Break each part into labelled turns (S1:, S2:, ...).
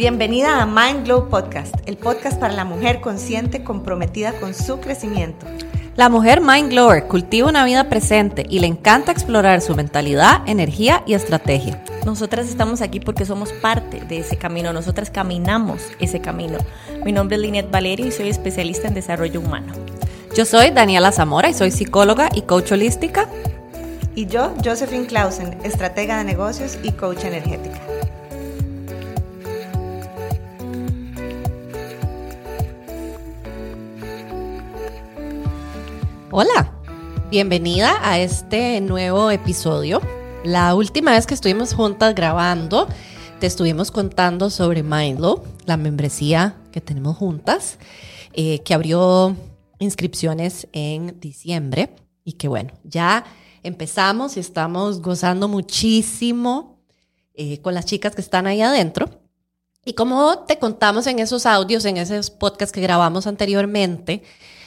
S1: Bienvenida a Mind Glow Podcast, el podcast para la mujer consciente comprometida con su crecimiento.
S2: La mujer Mind Glower cultiva una vida presente y le encanta explorar su mentalidad, energía y estrategia.
S3: Nosotras estamos aquí porque somos parte de ese camino, nosotras caminamos ese camino. Mi nombre es Linet Valerio y soy especialista en desarrollo humano.
S2: Yo soy Daniela Zamora y soy psicóloga y coach holística.
S1: Y yo, Josephine Clausen, estratega de negocios y coach energética.
S2: Hola, bienvenida a este nuevo episodio. La última vez que estuvimos juntas grabando, te estuvimos contando sobre Mindlo, la membresía que tenemos juntas, eh, que abrió inscripciones en diciembre y que bueno, ya empezamos y estamos gozando muchísimo eh, con las chicas que están ahí adentro. Y como te contamos en esos audios, en esos podcasts que grabamos anteriormente,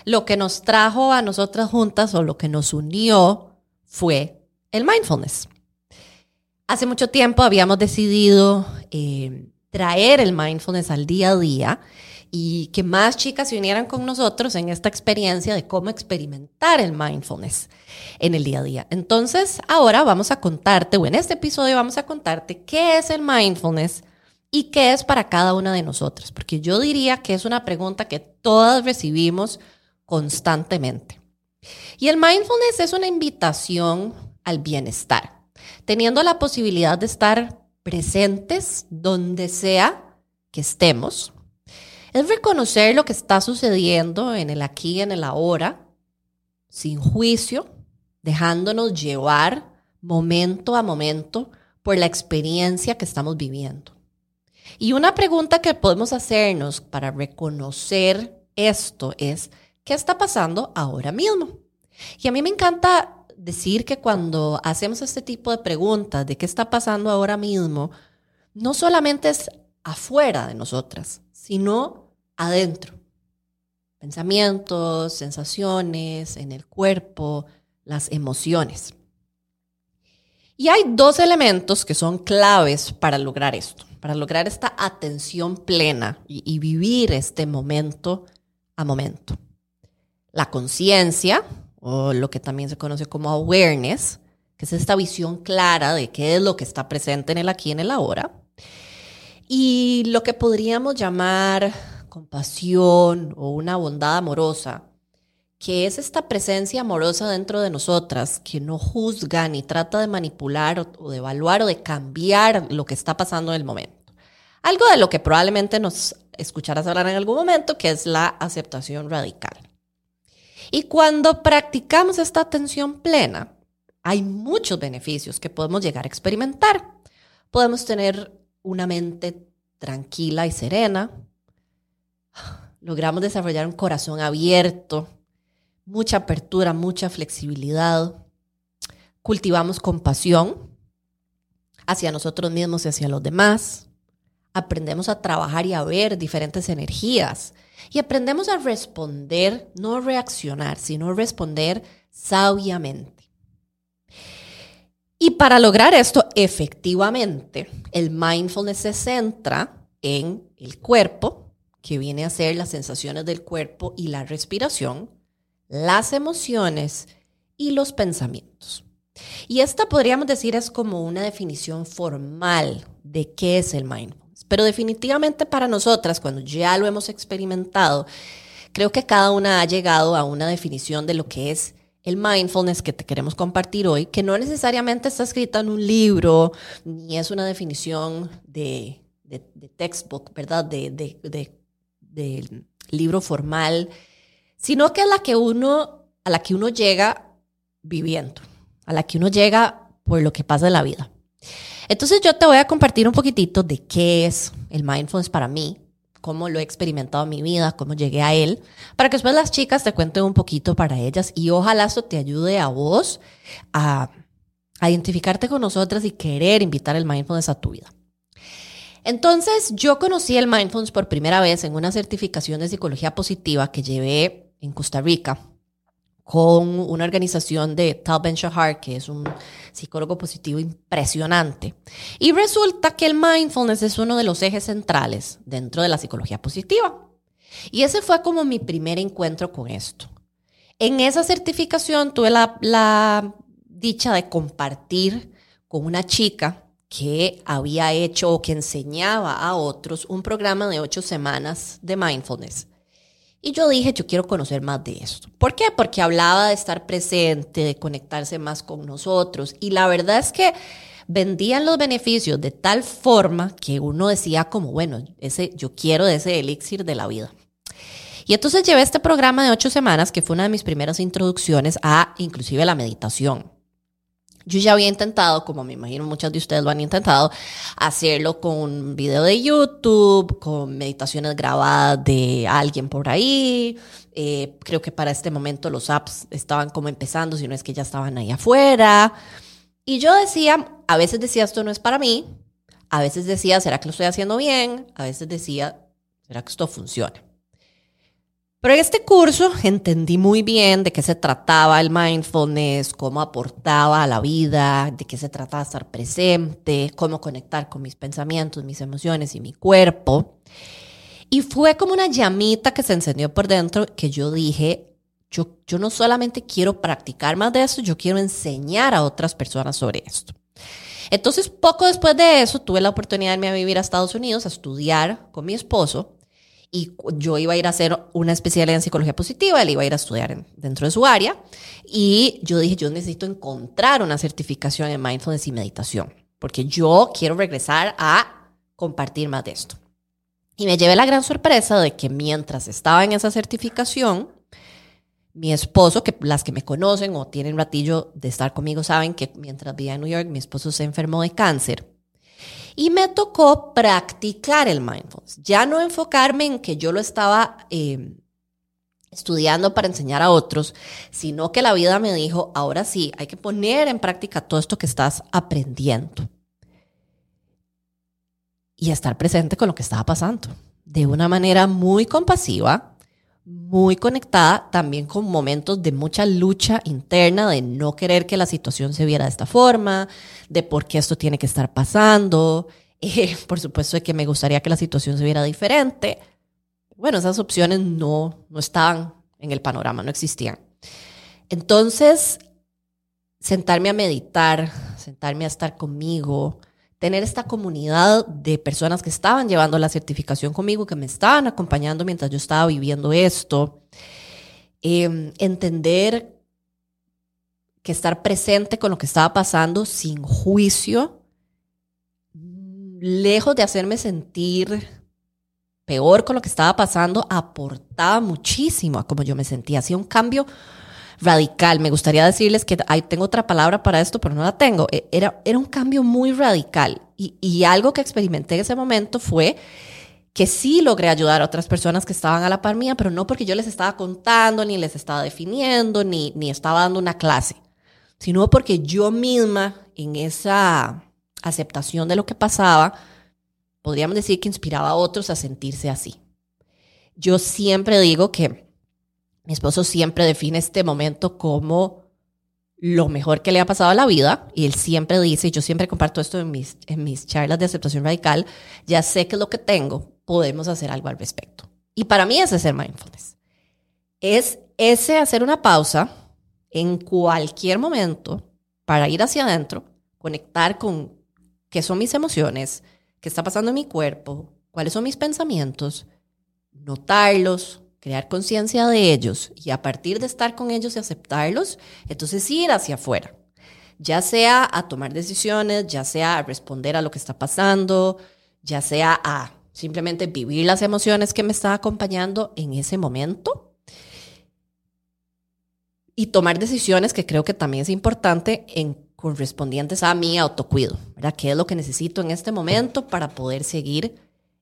S2: lo que nos trajo a nosotras juntas o lo que nos unió fue el mindfulness. Hace mucho tiempo habíamos decidido eh, traer el mindfulness al día a día y que más chicas se unieran con nosotros en esta experiencia de cómo experimentar el mindfulness en el día a día. Entonces, ahora vamos a contarte, o en este episodio vamos a contarte qué es el mindfulness y qué es para cada una de nosotras, porque yo diría que es una pregunta que todas recibimos constantemente. Y el mindfulness es una invitación al bienestar, teniendo la posibilidad de estar presentes donde sea que estemos. Es reconocer lo que está sucediendo en el aquí en el ahora, sin juicio, dejándonos llevar momento a momento por la experiencia que estamos viviendo. Y una pregunta que podemos hacernos para reconocer esto es, ¿qué está pasando ahora mismo? Y a mí me encanta decir que cuando hacemos este tipo de preguntas de qué está pasando ahora mismo, no solamente es afuera de nosotras, sino adentro. Pensamientos, sensaciones, en el cuerpo, las emociones. Y hay dos elementos que son claves para lograr esto, para lograr esta atención plena y, y vivir este momento a momento la conciencia, o lo que también se conoce como awareness, que es esta visión clara de qué es lo que está presente en el aquí y en el ahora, y lo que podríamos llamar compasión o una bondad amorosa, que es esta presencia amorosa dentro de nosotras que no juzga ni trata de manipular o de evaluar o de cambiar lo que está pasando en el momento. Algo de lo que probablemente nos escucharás hablar en algún momento, que es la aceptación radical. Y cuando practicamos esta atención plena, hay muchos beneficios que podemos llegar a experimentar. Podemos tener una mente tranquila y serena. Logramos desarrollar un corazón abierto, mucha apertura, mucha flexibilidad. Cultivamos compasión hacia nosotros mismos y hacia los demás. Aprendemos a trabajar y a ver diferentes energías y aprendemos a responder, no reaccionar, sino responder sabiamente. Y para lograr esto, efectivamente, el mindfulness se centra en el cuerpo, que viene a ser las sensaciones del cuerpo y la respiración, las emociones y los pensamientos. Y esta podríamos decir es como una definición formal de qué es el mindfulness. Pero definitivamente para nosotras, cuando ya lo hemos experimentado, creo que cada una ha llegado a una definición de lo que es el mindfulness que te queremos compartir hoy, que no necesariamente está escrita en un libro, ni es una definición de, textbook, ¿verdad? De, de, libro formal, sino que es la que uno, a la que uno llega viviendo, a la que uno llega por lo que pasa en la vida. Entonces yo te voy a compartir un poquitito de qué es el mindfulness para mí, cómo lo he experimentado en mi vida, cómo llegué a él, para que después las chicas te cuenten un poquito para ellas y ojalá esto te ayude a vos a, a identificarte con nosotras y querer invitar el mindfulness a tu vida. Entonces yo conocí el mindfulness por primera vez en una certificación de psicología positiva que llevé en Costa Rica con una organización de Tal Ben Shahar, que es un psicólogo positivo impresionante. Y resulta que el mindfulness es uno de los ejes centrales dentro de la psicología positiva. Y ese fue como mi primer encuentro con esto. En esa certificación tuve la, la dicha de compartir con una chica que había hecho o que enseñaba a otros un programa de ocho semanas de mindfulness. Y yo dije, yo quiero conocer más de esto. ¿Por qué? Porque hablaba de estar presente, de conectarse más con nosotros. Y la verdad es que vendían los beneficios de tal forma que uno decía como, bueno, ese, yo quiero ese elixir de la vida. Y entonces llevé este programa de ocho semanas, que fue una de mis primeras introducciones a inclusive la meditación. Yo ya había intentado, como me imagino muchas de ustedes lo han intentado, hacerlo con video de YouTube, con meditaciones grabadas de alguien por ahí. Eh, creo que para este momento los apps estaban como empezando, si no es que ya estaban ahí afuera. Y yo decía, a veces decía, esto no es para mí. A veces decía, ¿será que lo estoy haciendo bien? A veces decía, ¿será que esto funciona? Pero en este curso entendí muy bien de qué se trataba el mindfulness, cómo aportaba a la vida, de qué se trataba estar presente, cómo conectar con mis pensamientos, mis emociones y mi cuerpo. Y fue como una llamita que se encendió por dentro que yo dije, yo, yo no solamente quiero practicar más de esto, yo quiero enseñar a otras personas sobre esto. Entonces, poco después de eso, tuve la oportunidad de irme a vivir a Estados Unidos a estudiar con mi esposo y yo iba a ir a hacer una especialidad en psicología positiva, él iba a ir a estudiar dentro de su área y yo dije, yo necesito encontrar una certificación en mindfulness y meditación, porque yo quiero regresar a compartir más de esto. Y me llevé la gran sorpresa de que mientras estaba en esa certificación, mi esposo, que las que me conocen o tienen ratillo de estar conmigo saben que mientras vivía en New York, mi esposo se enfermó de cáncer y me tocó practicar el mindfulness, ya no enfocarme en que yo lo estaba eh, estudiando para enseñar a otros, sino que la vida me dijo, ahora sí, hay que poner en práctica todo esto que estás aprendiendo. Y estar presente con lo que estaba pasando, de una manera muy compasiva, muy conectada también con momentos de mucha lucha interna, de no querer que la situación se viera de esta forma, de por qué esto tiene que estar pasando, eh, por supuesto de que me gustaría que la situación se viera diferente. Bueno, esas opciones no, no estaban en el panorama, no existían. Entonces, sentarme a meditar, sentarme a estar conmigo, tener esta comunidad de personas que estaban llevando la certificación conmigo, que me estaban acompañando mientras yo estaba viviendo esto. Em, entender que estar presente con lo que estaba pasando sin juicio, lejos de hacerme sentir peor con lo que estaba pasando, aportaba muchísimo a cómo yo me sentía. Hacía un cambio radical. Me gustaría decirles que hay, tengo otra palabra para esto, pero no la tengo. E, era, era un cambio muy radical y, y algo que experimenté en ese momento fue que sí logré ayudar a otras personas que estaban a la par mía, pero no porque yo les estaba contando, ni les estaba definiendo, ni, ni estaba dando una clase, sino porque yo misma en esa aceptación de lo que pasaba, podríamos decir que inspiraba a otros a sentirse así. Yo siempre digo que mi esposo siempre define este momento como lo mejor que le ha pasado a la vida y él siempre dice, y yo siempre comparto esto en mis, en mis charlas de aceptación radical, ya sé que lo que tengo, podemos hacer algo al respecto. Y para mí es el mindfulness. Es ese hacer una pausa en cualquier momento para ir hacia adentro, conectar con qué son mis emociones, qué está pasando en mi cuerpo, cuáles son mis pensamientos, notarlos, crear conciencia de ellos y a partir de estar con ellos y aceptarlos, entonces ir hacia afuera, ya sea a tomar decisiones, ya sea a responder a lo que está pasando, ya sea a simplemente vivir las emociones que me están acompañando en ese momento y tomar decisiones que creo que también es importante en correspondientes a mi autocuido, ¿verdad? ¿Qué es lo que necesito en este momento para poder seguir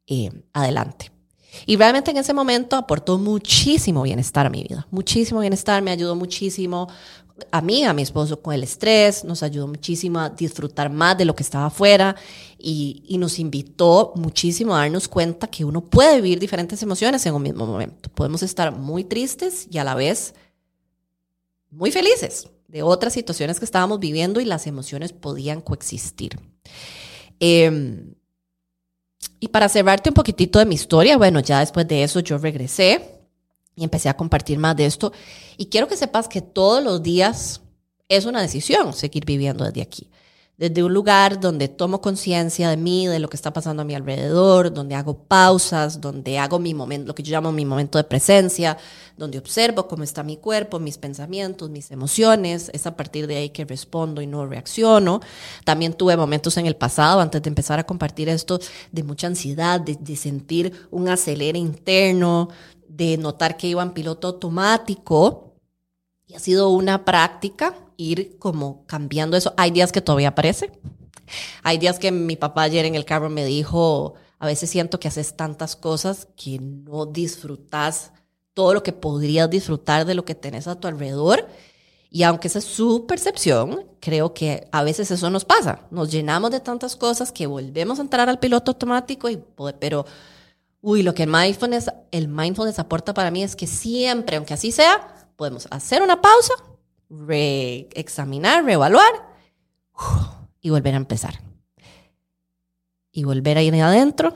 S2: eh, adelante? Y realmente en ese momento aportó muchísimo bienestar a mi vida, muchísimo bienestar, me ayudó muchísimo a mí, a mi esposo con el estrés, nos ayudó muchísimo a disfrutar más de lo que estaba afuera y, y, nos invitó muchísimo a darnos cuenta que uno puede vivir diferentes emociones en un mismo momento. Podemos estar muy tristes y a la vez muy felices de otras situaciones que estábamos viviendo y las emociones podían coexistir. Em, y para cerrarte un poquitito de mi historia, bueno, ya después de eso yo regresé y empecé a compartir más de esto. Y quiero que sepas que todos los días es una decisión seguir viviendo desde aquí desde un lugar donde tomo conciencia de mí, de lo que está pasando a mi alrededor, donde hago pausas, donde hago mi momento, lo que yo llamo mi momento de presencia, donde observo cómo está mi cuerpo, mis pensamientos, mis emociones, es a partir de ahí que respondo y no reacciono. También tuve momentos en el pasado, antes de empezar a compartir esto, de mucha ansiedad, de, sentir un acelere interno, de notar que iba en piloto automático. Y ha sido una práctica ir como cambiando eso. Hay días que todavía aparece. Hay días que mi papá ayer en el carro me dijo, a veces siento que haces tantas cosas que no disfrutas todo lo que podrías disfrutar de lo que tenés a tu alrededor. Y aunque esa es su percepción, creo que a veces eso nos pasa. Nos llenamos de tantas cosas que volvemos a entrar al piloto automático, y, pero, uy, lo que el mindfulness, el mindfulness aporta para mí es que siempre, aunque así sea, podemos hacer una pausa reexaminar, reevaluar y volver a empezar. Y volver a ir adentro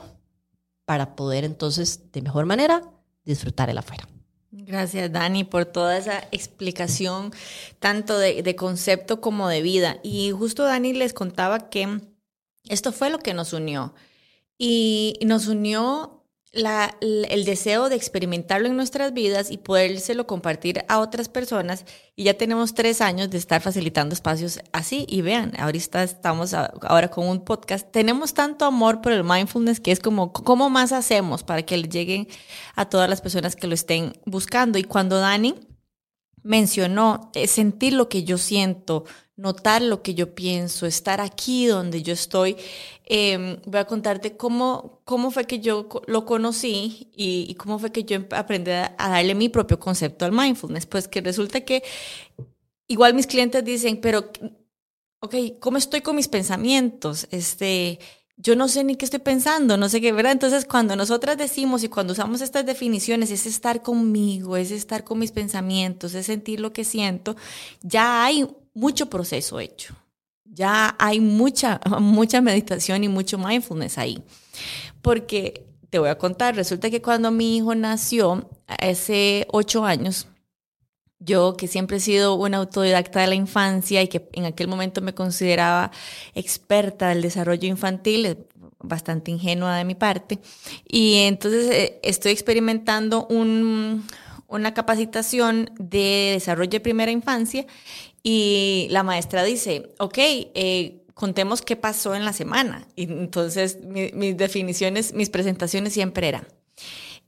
S2: para poder entonces de mejor manera disfrutar el afuera.
S3: Gracias, Dani, por toda esa explicación, tanto de, de, concepto como de vida. Y justo Dani les contaba que esto fue lo que nos unió. Y nos unió el deseo de experimentarlo en nuestras vidas y podérselo compartir a otras personas. Y ya tenemos tres años de estar facilitando espacios así. Y vean, ahorita estamos ahora con un podcast. Tenemos tanto amor por el mindfulness que es como, ¿cómo más hacemos para que le lleguen a todas las personas que lo estén buscando? Y cuando Dani mencionó eh, sentir lo que yo siento, notar lo que yo pienso, estar aquí donde yo estoy. Em, voy a contarte cómo, cómo fue que yo lo conocí y, cómo fue que yo aprendí a, darle mi propio concepto al mindfulness. Pues que resulta que igual mis clientes dicen, pero, ok, ¿cómo estoy con mis pensamientos? Este, yo no sé ni qué estoy pensando, no sé qué, ¿verdad? Entonces, cuando nosotras decimos y cuando usamos estas definiciones, es estar conmigo, es estar con mis pensamientos, es sentir lo que siento, ya hay mucho proceso hecho. Ya hay mucha, mucha meditación y mucho mindfulness ahí. Porque te voy a contar, resulta que cuando mi hijo nació, hace ocho años, yo que siempre he sido una autodidacta de la infancia y que en aquel momento me consideraba experta del desarrollo infantil, bastante ingenua de mi parte, y entonces eh, estoy experimentando un, una capacitación de desarrollo de primera infancia y la maestra dice, ok, eh, contemos qué pasó en la semana. Y entonces mis definiciones, mis presentaciones siempre eran.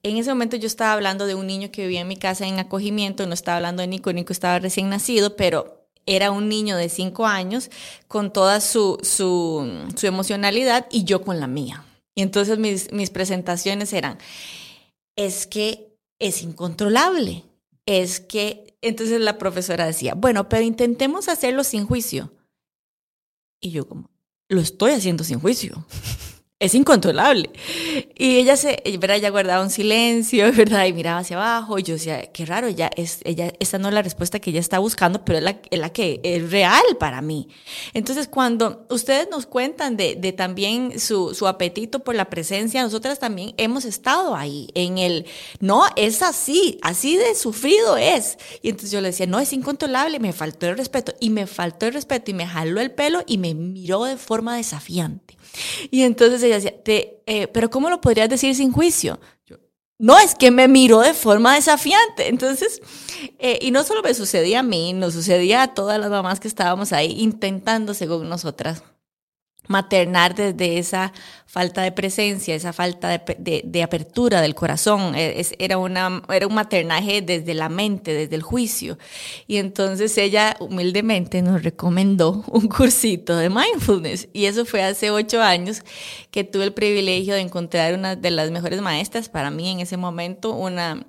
S3: En ese momento yo estaba hablando de un niño que vivía en mi casa en acogimiento, no estaba hablando de Nico, Nico estaba recién nacido, pero era un niño de cinco años con toda su, su, su emocionalidad y yo con la mía. Y entonces mis, mis presentaciones eran, es que es incontrolable, es que entonces la profesora decía, bueno, pero intentemos hacerlo sin juicio. Y yo como, lo estoy haciendo sin juicio es incontrolable. Y ella se, ¿verdad? Ella guardaba un silencio, ¿verdad? Y miraba hacia abajo. Y yo decía, qué raro, ella es, ella, esta no es la respuesta que ella está buscando, pero es la, es la que es real para mí. Entonces, cuando ustedes nos cuentan de, de también su, su apetito por la presencia, nosotras también hemos estado ahí, en el, no, es así, así de sufrido es. Y entonces yo le decía, no, es incontrolable, me faltó el respeto. Y me faltó el respeto y me jaló el pelo y me miró de forma desafiante. Y entonces ella decía, eh, pero ¿cómo lo podrías decir sin juicio? no, es que me miró de forma desafiante. Entonces, eh, y no solo me sucedía a mí, nos sucedía a todas las mamás que estábamos ahí intentando, según nosotras, maternar desde esa falta de presencia, esa falta de, de, apertura del corazón. E, era, una, era un maternaje desde la mente, desde el juicio. Y entonces ella humildemente nos recomendó un cursito de mindfulness. Y eso fue hace ocho años que tuve el privilegio de encontrar una de las mejores maestras para mí en ese momento, una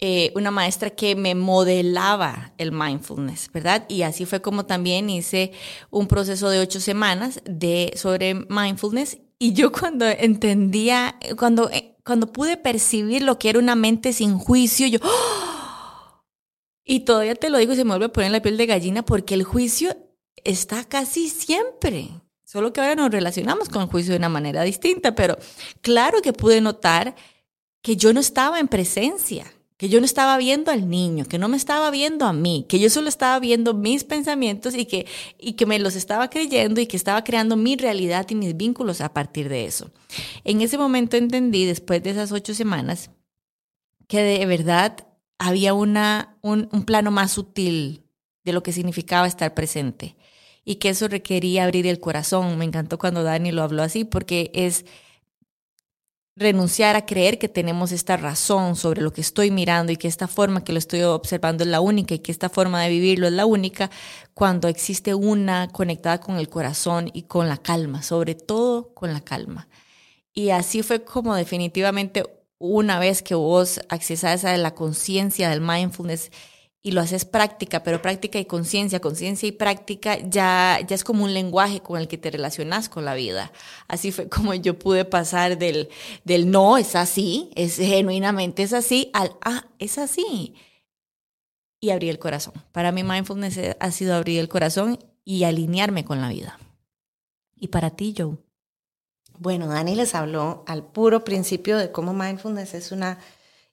S3: eh, una maestra que me modelaba el mindfulness, ¿verdad? Y así fue como también hice un proceso de ocho semanas de, sobre mindfulness. Y yo cuando entendía, cuando, eh, cuando pude percibir lo que era una mente sin juicio, yo, ¡oh! Y todavía te lo digo, se me vuelve a poner la piel de gallina porque el juicio está casi siempre. Solo que ahora nos relacionamos con el juicio de una manera distinta, pero claro que pude notar que yo no estaba en presencia, que yo no estaba viendo al niño, que no me estaba viendo a mí, que yo solo estaba viendo mis pensamientos y que, y que me los estaba creyendo y que estaba creando mi realidad y mis vínculos a partir de eso. En ese momento entendí, después de esas ocho semanas, que de verdad había una, un, un plano más sutil de lo que significaba estar presente y que eso requería abrir el corazón. Me encantó cuando Dani lo habló así porque es renunciar a creer que tenemos esta razón sobre lo que estoy mirando y que esta forma que lo estoy observando es la única y que esta forma de vivirlo es la única cuando existe una conectada con el corazón y con la calma, sobre todo con la calma. Y así fue como definitivamente una vez que vos accesás a la conciencia del mindfulness y lo haces práctica, pero práctica y conciencia, conciencia y práctica ya, ya es como un lenguaje con el que te relacionas con la vida. Así fue como yo pude pasar del, del no, es así, es genuinamente es así, al ah, es así. Y abrí el corazón. Para mí mindfulness ha sido abrir el corazón y alinearme con la vida. ¿Y para ti, Joe?
S1: Bueno, Dani les habló al puro principio de cómo mindfulness es una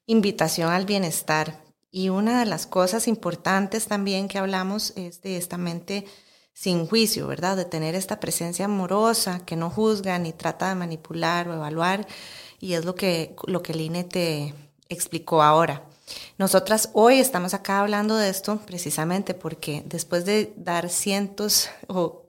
S1: invitación al bienestar y una de las cosas importantes también que hablamos es de esta mente sin juicio, ¿verdad? De tener esta presencia amorosa que no juzga ni trata de manipular o evaluar. Y es lo que, lo que Line te explicó ahora. Nosotras hoy estamos acá hablando de esto precisamente porque después de dar cientos o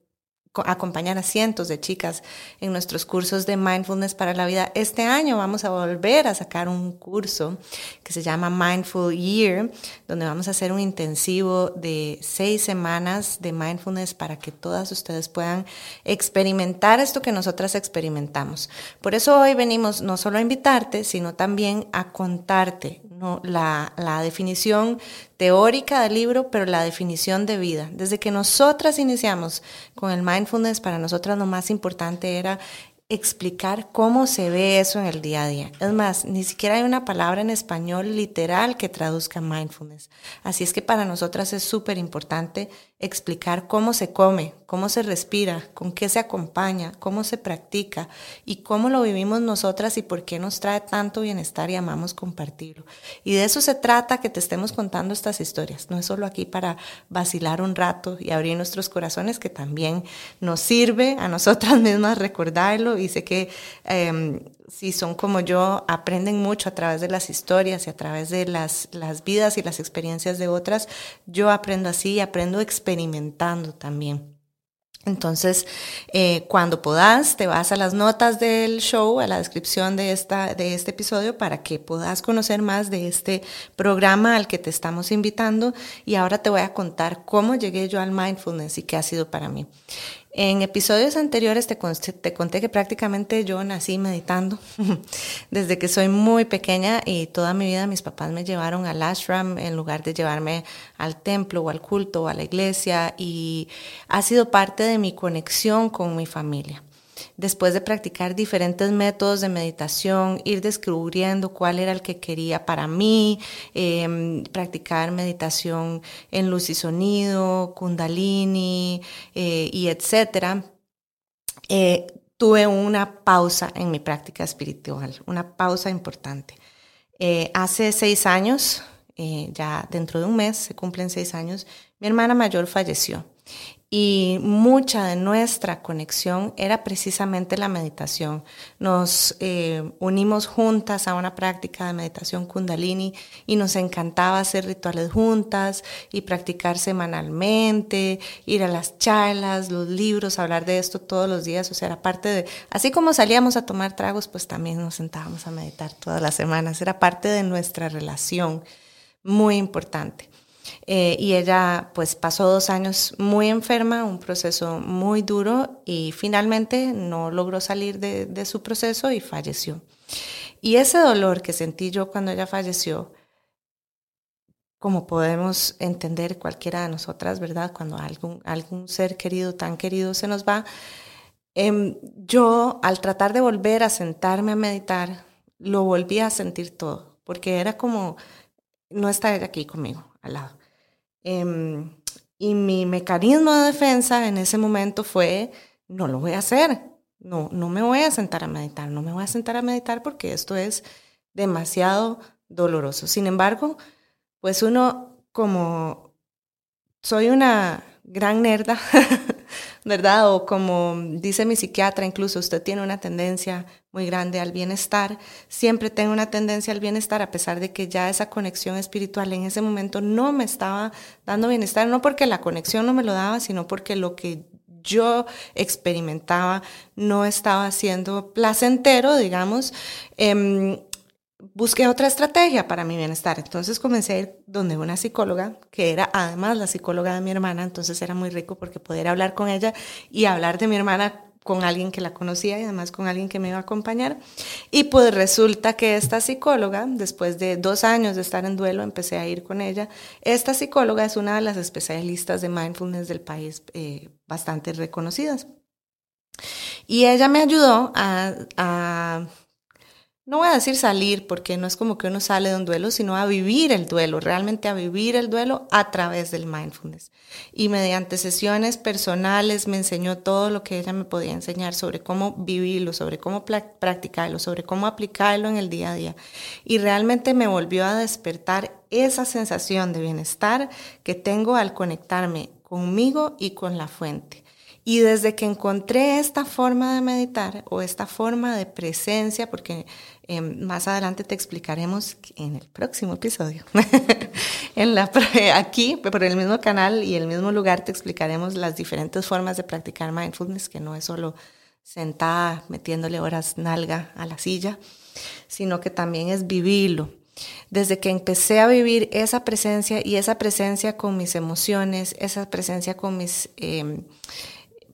S1: acompañar a cientos de chicas en nuestros cursos de mindfulness para la vida. Este año vamos a volver a sacar un curso que se llama Mindful Year, donde vamos a hacer un intensivo de seis semanas de mindfulness para que todas ustedes puedan experimentar esto que nosotras experimentamos. Por eso hoy venimos no solo a invitarte, sino también a contarte la, la definición teórica del libro, pero la definición de vida. Desde que nosotras iniciamos con el mindfulness, para nosotras lo más importante era explicar cómo se ve eso en el día a día. Es más, ni siquiera hay una palabra en español literal que traduzca mindfulness. Así es que para nosotras es súper importante explicar cómo se come, cómo se respira, con qué se acompaña, cómo se practica y cómo lo vivimos nosotras y por qué nos trae tanto bienestar y amamos compartirlo. Y de eso se trata que te estemos contando estas historias. No es solo aquí para vacilar un rato y abrir nuestros corazones, que también nos sirve a nosotras mismas recordarlo y sé que em, si son como yo, aprenden mucho a través de las historias y a través de las, las vidas y las experiencias de otras. Yo aprendo así aprendo experimentando también. Entonces, eh, cuando puedas, te vas a las notas del show, a la descripción de, esta, de este episodio para que puedas conocer más de este programa al que te estamos invitando. Y ahora te voy a contar cómo llegué yo al mindfulness y qué ha sido para mí. En episodios anteriores te, te, conté que prácticamente yo nací meditando. Desde que soy muy pequeña y toda mi vida mis papás me llevaron al ashram en lugar de llevarme al templo o al culto o a la iglesia y ha sido parte de mi conexión con mi familia después de practicar diferentes métodos de meditación, ir descubriendo cuál era el que quería para mí, em, practicar meditación en luz y sonido, kundalini eh, y etcétera, eh, tuve una pausa en mi práctica espiritual, una pausa importante. Eh, hace seis años, ya dentro de un mes, se cumplen seis años, mi hermana mayor falleció y mucha de nuestra conexión era precisamente la meditación. Nos eh, unimos juntas a una práctica de meditación kundalini y nos encantaba hacer rituales juntas y practicar semanalmente, ir a las charlas, los libros, hablar de esto todos los días. O sea, era parte de, así como salíamos a tomar tragos, pues también nos sentábamos a meditar todas las semanas. Era parte de nuestra relación muy importante. Eh, y ella pues pasó dos años muy enferma, un proceso muy duro y finalmente no logró salir de, su proceso y falleció. Y ese dolor que sentí yo cuando ella falleció, como podemos entender cualquiera de nosotras, ¿verdad? Cuando algún, algún ser querido, tan querido se nos va, eh, yo al tratar de volver a sentarme a meditar, lo volví a sentir todo, porque era como, no está ella aquí conmigo, al lado Em, y mi mecanismo de defensa en ese momento fue, no lo voy a hacer, no, no me voy a sentar a meditar, no me voy a sentar a meditar porque esto es demasiado doloroso. Sin embargo, pues uno como soy una gran nerda, ¿verdad? O como dice mi psiquiatra, incluso usted tiene una tendencia muy grande al bienestar. Siempre tengo una tendencia al bienestar, a pesar de que ya esa conexión espiritual en ese momento no me estaba dando bienestar, no porque la conexión no me lo daba, sino porque lo que yo experimentaba no estaba siendo placentero, digamos. Em, busqué otra estrategia para mi bienestar. Entonces comencé a ir donde una psicóloga, que era además la psicóloga de mi hermana, entonces era muy rico porque poder hablar con ella y hablar de mi hermana con alguien que la conocía y además con alguien que me iba a acompañar. Y pues resulta que esta psicóloga, después de dos años de estar en duelo, empecé a ir con ella. Esta psicóloga es una de las especialistas de mindfulness del país, eh, bastante reconocidas. Y ella me ayudó a no voy a decir salir, porque no es como que uno sale de un duelo, sino a vivir el duelo, realmente a vivir el duelo a través del mindfulness. Y mediante sesiones personales me enseñó todo lo que ella me podía enseñar sobre cómo vivirlo, sobre cómo practicarlo, sobre cómo aplicarlo en el día a día. Y realmente me volvió a despertar esa sensación de bienestar que tengo al conectarme conmigo y con la fuente. Y desde que encontré esta forma de meditar o esta forma de presencia, porque em, más adelante te explicaremos en el próximo episodio, en la, aquí por el mismo canal y el mismo lugar te explicaremos las diferentes formas de practicar mindfulness, que no es solo sentada metiéndole horas nalga a la silla, sino que también es vivirlo. Desde que empecé a vivir esa presencia y esa presencia con mis emociones, esa presencia con mis... Eh,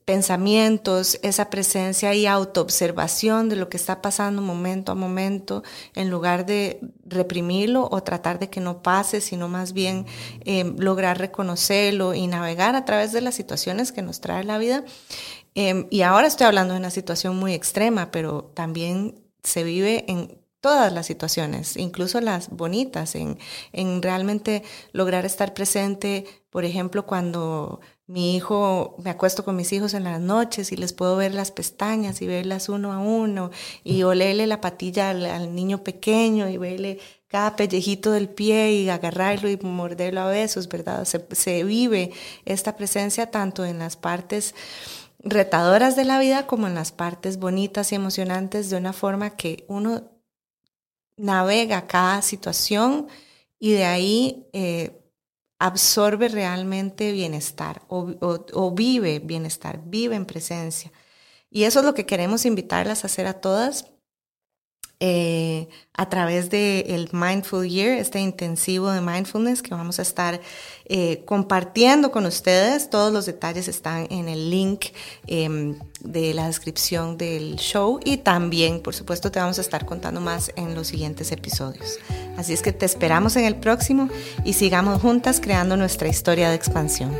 S1: pensamientos, esa presencia y autoobservación de lo que está pasando momento a momento, en lugar de reprimirlo o tratar de que no pase, sino más bien eh, lograr reconocerlo y navegar a través de las situaciones que nos trae la vida. Em, y ahora estoy hablando de una situación muy extrema, pero también se vive en todas las situaciones, incluso las bonitas, en, en realmente lograr estar presente, por ejemplo, cuando mi hijo, me acuesto con mis hijos en las noches y les puedo ver las pestañas y verlas uno a uno y olerle la patilla al, niño pequeño y verle cada pellejito del pie y agarrarlo y morderlo a besos, ¿verdad? Se, se vive esta presencia tanto en las partes retadoras de la vida como en las partes bonitas y emocionantes de una forma que uno navega cada situación y de ahí eh, absorbe realmente bienestar o, vive bienestar, vive en presencia. Y eso es lo que queremos invitarlas a hacer a todas eh, a través del el Mindful Year, este intensivo de mindfulness que vamos a estar eh, compartiendo con ustedes. Todos los detalles están en el link em, de la descripción del show y también, por supuesto, te vamos a estar contando más en los siguientes episodios. Así es que te esperamos en el próximo y sigamos juntas creando nuestra historia de expansión.